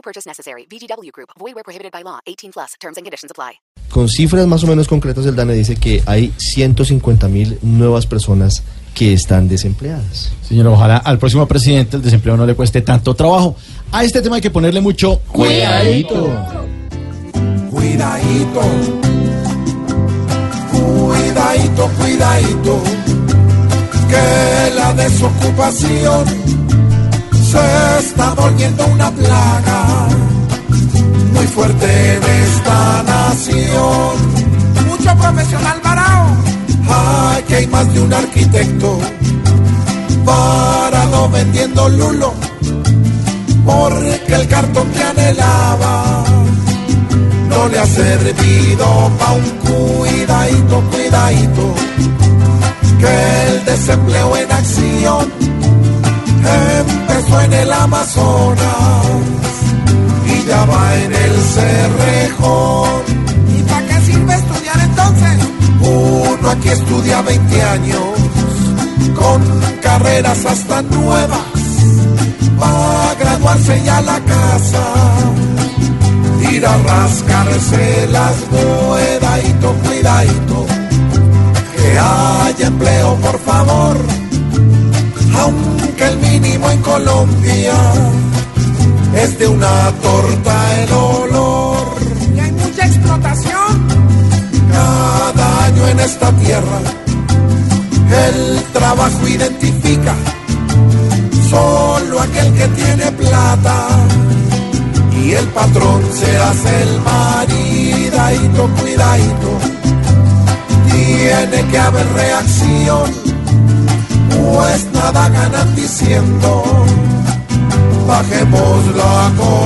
No purchase necessary. VGW Group. Void where prohibited by law. 18 plus. Terms and conditions apply. Con cifras más o menos concretas, el DANE dice que hay 150 mil nuevas personas que están desempleadas. Señor, ojalá al próximo presidente el desempleo no le cueste tanto trabajo. A este tema hay que ponerle mucho cuidadito. Cuidadito. Cuidadito, cuidadito. Que la desocupación se está volviendo una plaga Varao. Ay, que hay más de un arquitecto parado vendiendo lulo porque el cartón que anhelaba no le ha servido pa' un cuidadito, cuidadito, que el desempleo en acción empezó en el Amazonas y ya va en el Cerrejón. Aquí estudia 20 años con carreras hasta nuevas. Para graduarse ya a la casa. Ir a rascarse las cuidadito, cuidadito, que haya empleo por favor, aunque el mínimo en Colombia es de una torta el olor. Esta tierra. El trabajo identifica solo aquel que tiene plata. Y el patrón se hace el maridadito, cuidadito. Tiene que haber reacción, pues nada ganan diciendo, bajemos la corrupción